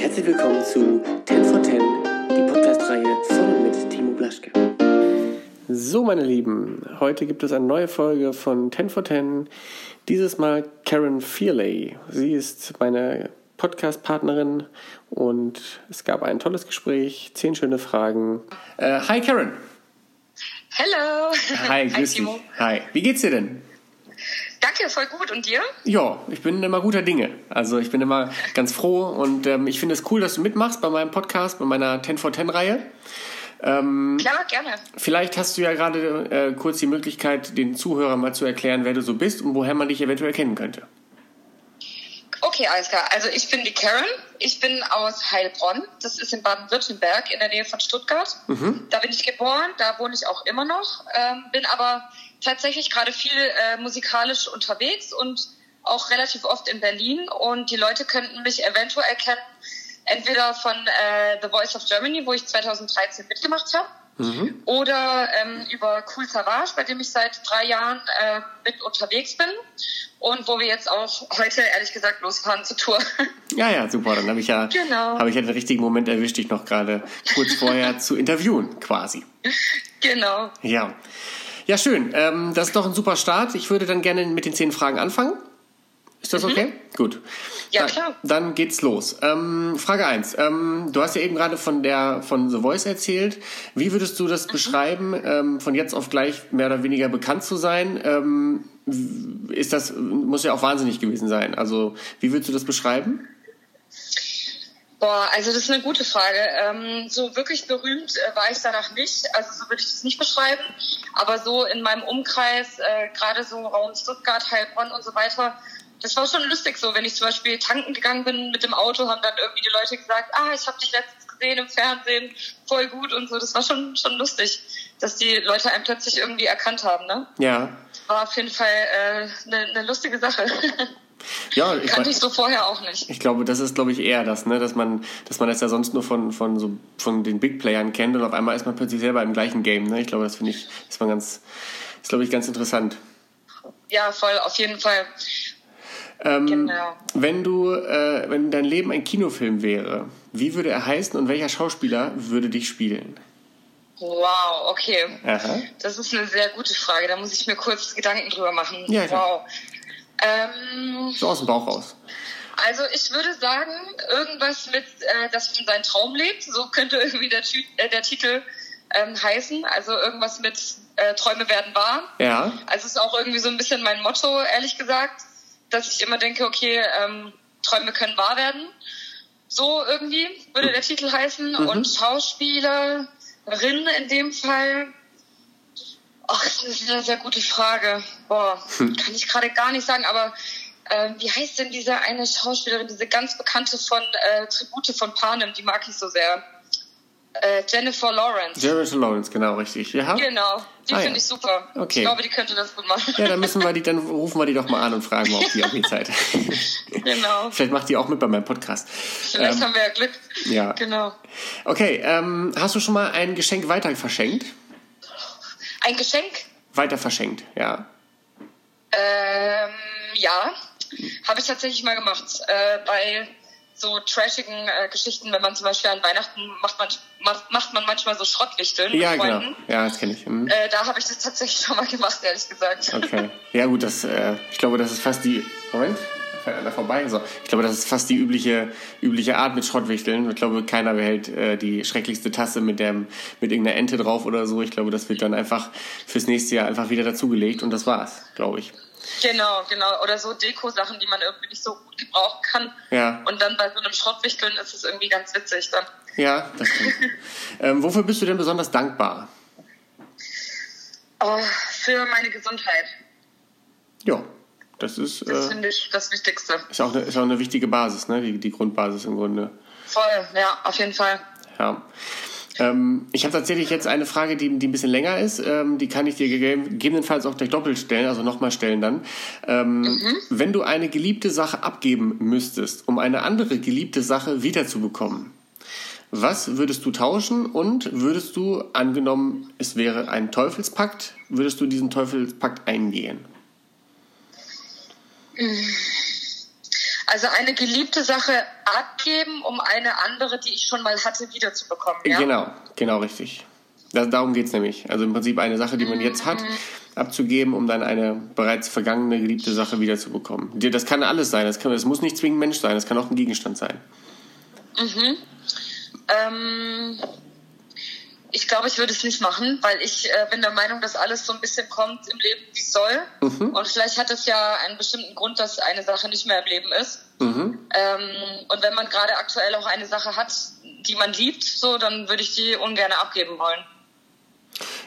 Herzlich willkommen zu 10 for 10, die Podcast-Reihe von mit Timo Blaschke. So, meine Lieben, heute gibt es eine neue Folge von 10 for 10. Dieses Mal Karen Fearley. Sie ist meine Podcast-Partnerin und es gab ein tolles Gespräch, zehn schöne Fragen. Äh, hi, Karen. Hello. Hi, grüß Timo. dich. Hi, wie geht's dir denn? Danke, voll gut. Und dir? Ja, ich bin immer guter Dinge. Also ich bin immer ganz froh und ähm, ich finde es cool, dass du mitmachst bei meinem Podcast, bei meiner 10 for 10 Reihe. Ähm, Klar, gerne. vielleicht hast du ja gerade äh, kurz die Möglichkeit, den Zuhörern mal zu erklären, wer du so bist und woher man dich eventuell kennen könnte. Okay, alles klar. Also ich bin die Karen. Ich bin aus Heilbronn. Das ist in Baden-Württemberg in der Nähe von Stuttgart. Da bin ich geboren. Da wohne ich auch immer noch. Ähm, bin aber tatsächlich gerade viel äh, musikalisch unterwegs und auch relativ oft in Berlin. Und die Leute könnten mich eventuell erkennen, entweder von äh, The Voice of Germany, wo ich 2013 mitgemacht habe, oder ähm, über Cool Savage, bei dem ich seit drei Jahren äh, mit unterwegs bin und wo wir jetzt auch heute ehrlich gesagt losfahren zur Tour. Ja, ja, super. Dann habe ich ja, Genau. habe ich ja den richtigen Moment erwischt, dich noch gerade kurz vorher zu interviewen, quasi. genau. Ja. Ja, schön. Ähm, das ist doch ein super Start. Ich würde dann gerne mit den zehn Fragen anfangen. Ist das okay? Gut. Mhm. Ja, dann, klar. Dann geht's los. Ähm, Frage 1. Ähm, du hast ja eben gerade von der von The Voice erzählt. Wie würdest du Mhm. das beschreiben, ähm, von jetzt auf gleich mehr oder weniger bekannt zu sein? Ähm, ist das muss ja auch wahnsinnig gewesen sein. Also wie würdest du das beschreiben? Boah, also das ist eine gute Frage. Ähm, so wirklich berühmt äh, war ich danach nicht. Also so würde ich das nicht beschreiben. Aber so in meinem Umkreis, äh, gerade so Raum Stuttgart, Heilbronn und so weiter, das war schon lustig so. Wenn ich zum Beispiel tanken gegangen bin mit dem Auto, haben dann irgendwie die Leute gesagt, ah, ich habe dich letztens gesehen im Fernsehen, voll gut und so. Das war schon schon lustig, dass die Leute einen plötzlich irgendwie erkannt haben. Ne? Ja. War auf jeden Fall äh, eine, eine lustige Sache. Ja, ich, Kannte ich so vorher auch nicht. ich glaube, das ist, glaube ich, eher das, ne? dass man, dass man das ja sonst nur von, von so von den Big Playern kennt und auf einmal ist man plötzlich selber im gleichen Game. Ne? Ich glaube, das finde ich, ist man ganz, ist glaube ich ganz interessant. Ja, voll, auf jeden Fall. Ähm, Genau. Wenn du, äh, wenn dein Leben ein Kinofilm wäre, wie würde er heißen und welcher Schauspieler würde dich spielen? Wow, okay. Aha. Das ist eine sehr gute Frage. Da muss ich mir kurz Gedanken drüber machen. Ja, wow. Ähm, So aus dem Bauch raus. also ich würde sagen, irgendwas mit, äh, dass man seinen Traum lebt. So könnte irgendwie der, äh, der Titel ähm, heißen. Also irgendwas mit äh, Träume werden wahr. Ja. Also es ist auch irgendwie so ein bisschen mein Motto, ehrlich gesagt, dass ich immer denke, okay, ähm, Träume können wahr werden. So irgendwie würde der Titel heißen. Und Schauspielerin in dem Fall. Ach, das ist eine sehr gute Frage. Boah, kann ich gerade gar nicht sagen, aber ähm, wie heißt denn diese eine Schauspielerin, diese ganz bekannte von äh, Tribute von Panem, die mag ich so sehr. Äh, Jennifer Lawrence. Jared Lawrence, genau, richtig. Ja. Genau, die Ah, ja. finde ich super. Okay. Ich glaube, die könnte das gut machen. Ja, dann müssen wir die, dann rufen wir die doch mal an und fragen, ob die auch die Zeit. genau. Vielleicht macht die auch mit bei meinem Podcast. Vielleicht Ähm, haben wir ja Glück. ja. Genau. Okay, ähm, hast du schon mal ein Geschenk weiter verschenkt? Ein Geschenk? Weiter verschenkt, ja. Ähm, ja, habe ich tatsächlich mal gemacht. Äh, bei so trashigen äh, Geschichten, wenn man zum Beispiel an Weihnachten macht man, macht, macht man manchmal so Schrottwichteln Ja, mit genau. Ja, das kenne ich. Hm. Äh, da habe ich das tatsächlich schon mal gemacht, ehrlich gesagt. Okay. Ja gut, das, äh, ich glaube, das ist fast die. Moment, einer vorbei. So. Ich glaube, das ist fast die übliche, übliche Art mit Schrottwichteln. Ich glaube, keiner behält äh, die schrecklichste Tasse mit, dem, mit irgendeiner Ente drauf oder so. Ich glaube, das wird dann einfach fürs nächste Jahr einfach wieder dazugelegt und das war's, glaube ich. Genau, genau. Oder so Deko-Sachen, die man irgendwie nicht so gut gebrauchen kann. Ja. Und dann bei so einem Schrottwichteln ist es irgendwie ganz witzig dann. Ja, das stimmt. ähm, wofür bist du denn besonders dankbar? Oh, für meine Gesundheit. Ja, das ist, Das äh, finde ich das Wichtigste. ist, auch eine, ist auch eine wichtige Basis, ne? die, die Grundbasis im Grunde. Voll, ja, auf jeden Fall. Ja. Ähm, ich habe tatsächlich jetzt eine Frage, die, die ein bisschen länger ist. Ähm, die kann ich dir gegeben- gegebenenfalls auch gleich doppelt stellen, also nochmal stellen dann. Ähm, Wenn du eine geliebte Sache abgeben müsstest, um eine andere geliebte Sache wiederzubekommen, was würdest du tauschen und würdest du, angenommen, es wäre ein Teufelspakt, würdest du diesen Teufelspakt eingehen? Also eine geliebte Sache abgeben, um eine andere, die ich schon mal hatte, wiederzubekommen. Ja? Genau, genau richtig. Das, darum geht es nämlich. Also im Prinzip eine Sache, die man jetzt hat, abzugeben, um dann eine bereits vergangene, geliebte Sache wiederzubekommen. Das kann alles sein. Das, kann, das muss nicht zwingend Mensch sein. Das kann auch ein Gegenstand sein. Mhm. Ähm, glaube, ich würde es nicht machen, weil ich äh, bin der Meinung, dass alles so ein bisschen kommt im Leben, wie es soll. Mhm. Und vielleicht hat es ja einen bestimmten Grund, dass eine Sache nicht mehr im Leben ist. Mhm. Ähm, und wenn man gerade aktuell auch eine Sache hat, die man liebt, so, dann würde ich die ungern abgeben wollen.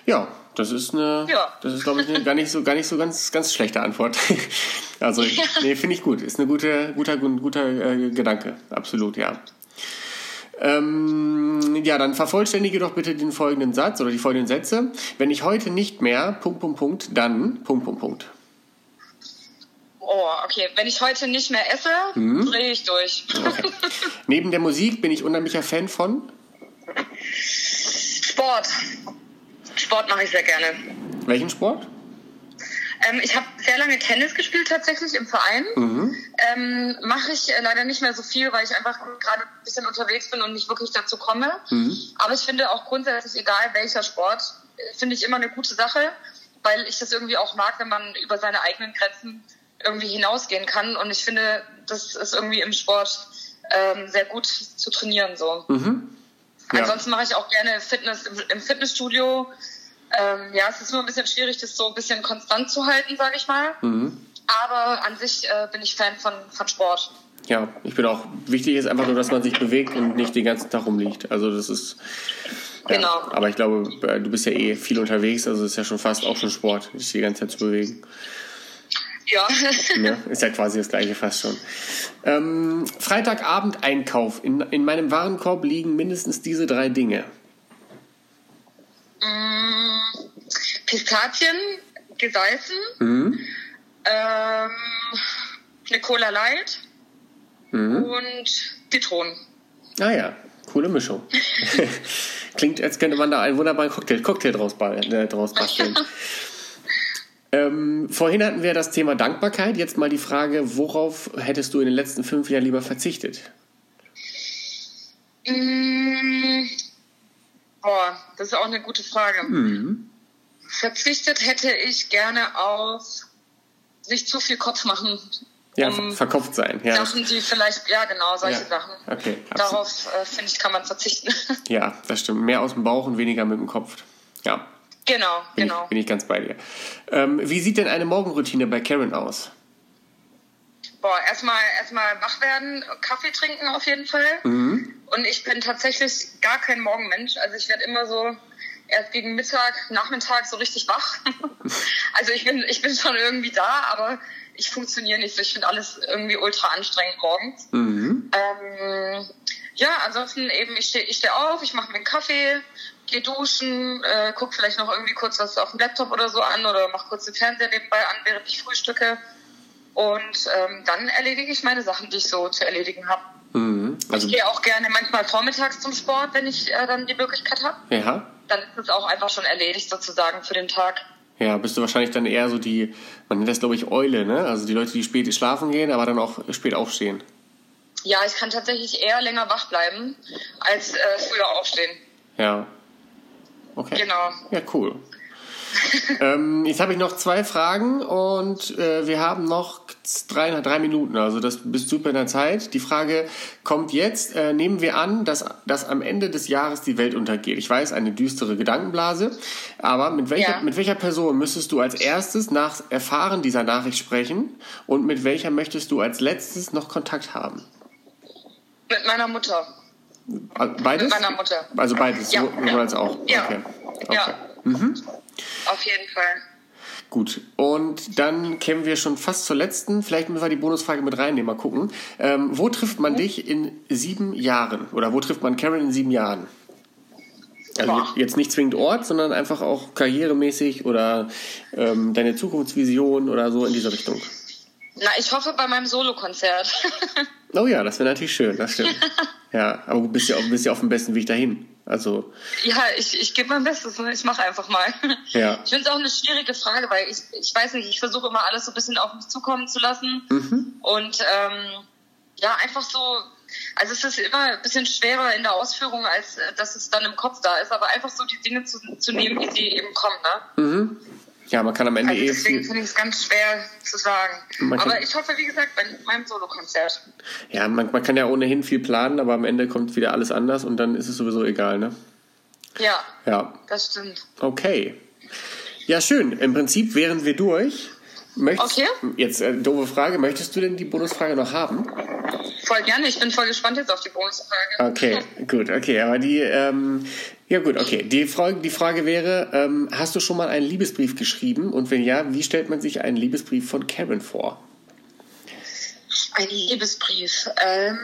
Ja, das ist eine, ja. das ist glaube ich eine gar nicht so, gar nicht so ganz, ganz schlechte Antwort. also, ja. nee, finde ich gut. Ist ein guter, guter, guter äh, Gedanke. Absolut, ja. Ähm, ja, dann vervollständige doch bitte den folgenden Satz oder die folgenden Sätze. Wenn ich heute nicht mehr, Punkt, Punkt, Punkt, dann, Punkt, Punkt, Punkt. Oh, okay. Wenn ich heute nicht mehr esse, hm. drehe ich durch. Okay. Neben der Musik bin ich unheimlicher Fan von? Sport. Sport mache ich sehr gerne. Welchen Sport? Ähm, ich habe sehr lange Tennis gespielt tatsächlich im Verein. Mhm. Ähm, Mache ich äh, leider nicht mehr so viel, weil ich einfach gerade ein bisschen unterwegs bin und nicht wirklich dazu komme. Mhm. Aber ich finde auch grundsätzlich, egal welcher Sport, äh, finde ich immer eine gute Sache, weil ich das irgendwie auch mag, wenn man über seine eigenen Grenzen irgendwie hinausgehen kann. Und ich finde, das ist irgendwie im Sport ähm, sehr gut zu trainieren so. Mhm. Ja. Ansonsten mache ich auch gerne Fitness im, im Fitnessstudio. Ähm, ja, es ist nur ein bisschen schwierig, das so ein bisschen konstant zu halten, sage ich mal. Mhm. Aber an sich äh, bin ich Fan von, von Sport. Ja, ich bin auch. Wichtig ist einfach nur, dass man sich bewegt und nicht den ganzen Tag rumliegt. Also das ist. Ja, genau. Aber ich glaube, äh, du bist ja eh viel unterwegs, also ist ja schon fast auch schon Sport, dich die ganze Zeit zu bewegen. Ja. ja. Ne? Ist ja quasi das gleiche fast schon. Ähm, Freitagabend Einkauf. In, in meinem Warenkorb liegen mindestens diese drei Dinge. Mm, Pistazien, gesalzen, mhm. ähm, eine Cola Light mhm. und Zitronen. Ah ja, coole Mischung. Klingt, als könnte man da einen wunderbaren Cocktail, Cocktail draus, äh, draus basteln. ähm, vorhin hatten wir das Thema Dankbarkeit. Jetzt mal die Frage, worauf hättest du in den letzten fünf Jahren lieber verzichtet? Mm, Boah, das ist auch eine gute Frage. Mhm. Verzichtet hätte ich gerne auf sich zu viel Kopf machen. Ja, um verkopft sein. Ja. Sachen, die vielleicht, ja genau, solche ja. Sachen. Okay, Darauf, äh, finde ich, kann man verzichten. Ja, das stimmt. Mehr aus dem Bauch und weniger mit dem Kopf. Ja. Genau, bin genau. Ich, bin ich ganz bei dir. Ähm, wie sieht denn eine Morgenroutine bei Karen aus? Boah, erstmal erstmal wach werden, Kaffee trinken auf jeden Fall. Mhm. Und ich bin tatsächlich gar kein Morgenmensch. Also ich werde immer so erst gegen Mittag, Nachmittag so richtig wach. also ich bin, ich bin schon irgendwie da, aber ich funktioniere nicht so. Ich finde alles irgendwie ultra anstrengend morgens. Mhm. Ähm, ja, ansonsten eben, ich stehe ich steh auf, ich mache mir einen Kaffee, gehe duschen, äh, gucke vielleicht noch irgendwie kurz was auf dem Laptop oder so an oder mache kurz den Fernseher nebenbei an, während ich frühstücke. Und ähm, dann erledige ich meine Sachen, die ich so zu erledigen habe. Mhm. Also ich gehe auch gerne manchmal vormittags zum Sport, wenn ich äh, dann die Möglichkeit habe. Ja. Dann ist es auch einfach schon erledigt sozusagen für den Tag. Ja, bist du wahrscheinlich dann eher so die, man nennt das glaube ich Eule, ne? Also die Leute, die spät schlafen gehen, aber dann auch spät aufstehen. Ja, ich kann tatsächlich eher länger wach bleiben, als äh, früher aufstehen. Ja. Okay. Genau. Ja, cool ähm, jetzt habe ich noch zwei Fragen und äh, wir haben noch drei, drei Minuten, also das bist super in der Zeit. Die Frage kommt jetzt. Äh, nehmen wir an, dass, dass am Ende des Jahres die Welt untergeht. Ich weiß, eine düstere Gedankenblase, aber mit welcher, ja. mit welcher Person müsstest du als erstes nach Erfahren dieser Nachricht sprechen und mit welcher möchtest du als letztes noch Kontakt haben? Mit meiner Mutter. Beides? Mit meiner Mutter. Also beides, ja. sowohl als auch. Ja. Okay. okay. Ja. Mhm. Auf jeden Fall. Gut, und dann kämen wir schon fast zur letzten. Vielleicht müssen wir die Bonusfrage mit reinnehmen, mal gucken. Ähm, wo trifft man dich in sieben Jahren? Oder wo trifft man Karen in sieben Jahren? Also Boah. jetzt nicht zwingend Ort, sondern einfach auch karrieremäßig oder ähm, deine Zukunftsvision oder so in diese Richtung. Na, ich hoffe bei meinem Solokonzert. oh ja, das wäre natürlich schön, das stimmt. ja, aber du bist ja, bist ja auf dem besten Weg dahin. Also. Ja, ich, ich gebe mein Bestes, ne? ich mache einfach mal. Ja. Ich finde es auch eine schwierige Frage, weil ich, ich weiß nicht, ich versuche immer alles so ein bisschen auf mich zukommen zu lassen. Mhm. Und ähm, ja, einfach so, also es ist immer ein bisschen schwerer in der Ausführung, als äh, dass es dann im Kopf da ist, aber einfach so die Dinge zu, zu nehmen, wie sie eben kommen. Ne? Mhm. Ja, man kann am Ende Also eh deswegen finde ich es ganz schwer zu sagen. Man Aber ich hoffe, wie gesagt, bei meinem Solokonzert. ja, man, man kann ja ohnehin viel planen, aber am Ende kommt wieder alles anders und dann ist es sowieso egal, ne? Ja, Ja, das stimmt. okay. Ja, schön. Im Prinzip wären wir durch. Möchtest, Okay. Jetzt äh, doofe Frage. Möchtest du denn die Bonusfrage noch haben? Voll gerne. Ich bin voll gespannt jetzt auf die Bonusfrage. Okay, gut, okay. Aber die, ähm, ja gut, okay. Die Frage, die Frage wäre, ähm, hast du schon mal einen Liebesbrief geschrieben? Und wenn ja, wie stellt man sich einen Liebesbrief von Karen vor? Ein Liebesbrief. Ähm,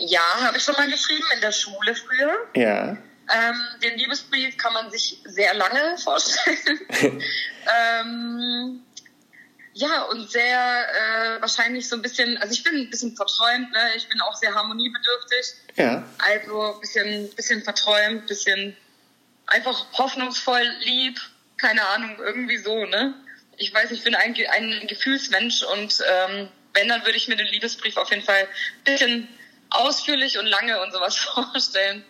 ja, habe ich schon mal geschrieben in der Schule früher. Ja. Ähm, den Liebesbrief kann man sich sehr lange vorstellen. ähm, ja, und sehr äh, wahrscheinlich so ein bisschen, also ich bin ein bisschen verträumt, ne? ich bin auch sehr harmoniebedürftig. Ja. Also ein bisschen, bisschen verträumt, bisschen einfach hoffnungsvoll, lieb, keine Ahnung, irgendwie so, ne? Ich weiß, ich bin ein, ein Gefühlsmensch und ähm, wenn, dann würde ich mir den Liebesbrief auf jeden Fall ein bisschen ausführlich und lange und sowas vorstellen.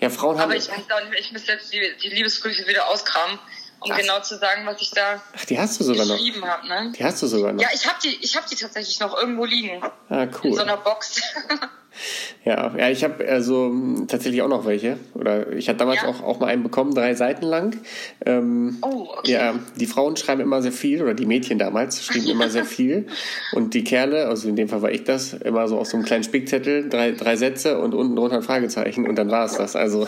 Ja, Frauen haben. Aber ich weiß auch nicht, ich müsste jetzt die, die Liebesbriefe wieder auskramen, um Ach. genau zu sagen, was ich da Ach, die hast du sogar noch. geschrieben habe, ne? Die hast du sogar noch. Ja, ich habe die, ich habe die tatsächlich noch irgendwo liegen. Ah, In so cool. einer Box. Ja, ja ich habe also tatsächlich auch noch welche. Oder ich hatte damals Ja? auch, auch mal einen bekommen, drei Seiten lang. Ähm, Oh, okay. Ja, die Frauen schreiben immer sehr viel, oder die Mädchen damals schrieben immer sehr viel. Und die Kerle, also in dem Fall war ich das, immer so auf so einem kleinen Spickzettel, drei, drei Sätze und unten drunter ein Fragezeichen und dann war es das. Also,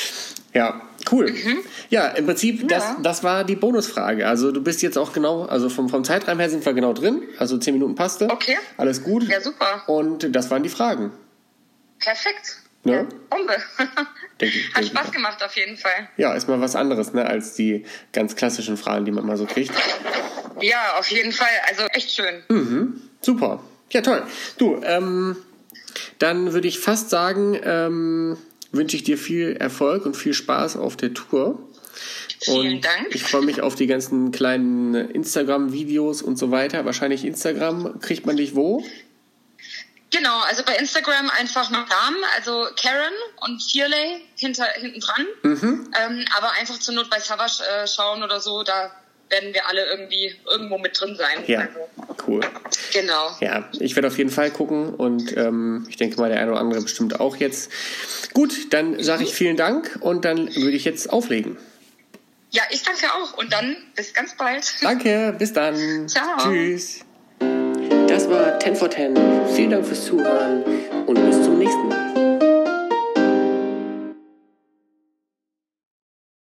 ja, cool. Ja, im Prinzip, das, Ja. das war die Bonusfrage. Also du bist jetzt auch genau, also vom, vom Zeitrahmen her sind wir genau drin. Also zehn Minuten passte. Okay. Alles gut. Ja, super. Und das waren die Fragen. Perfekt. Ne? Ja, Bombe. Denke- Hat Spaß gemacht auf jeden Fall. Ja, ist mal was anderes, ne, als die ganz klassischen Fragen, die man mal so kriegt. Ja, auf jeden Fall. Also echt schön. Hm. Super. Ja, toll. Du, ähm, dann würde ich fast sagen, ähm, wünsche ich dir viel Erfolg und viel Spaß auf der Tour. Vielen und Dank. Ich freue mich auf die ganzen kleinen Instagram-Videos und so weiter. Wahrscheinlich Instagram. Kriegt man dich wo? Genau, also bei Instagram einfach nach Namen, also Karen und Fearley hinter, hinten dran. Mhm. Ähm, aber einfach zur Not bei Savage äh, schauen oder so, da werden wir alle irgendwie irgendwo mit drin sein. Ja, Also, cool. genau. Ja, ich werde auf jeden Fall gucken und ähm, ich denke mal, der eine oder andere bestimmt auch jetzt. Gut, dann sage ich vielen Dank und dann würde ich jetzt auflegen. Ja, ich danke auch und dann bis ganz bald. Danke, bis dann. Ciao. Tschüss. Das war 10 for 10. Vielen Dank fürs Zuhören und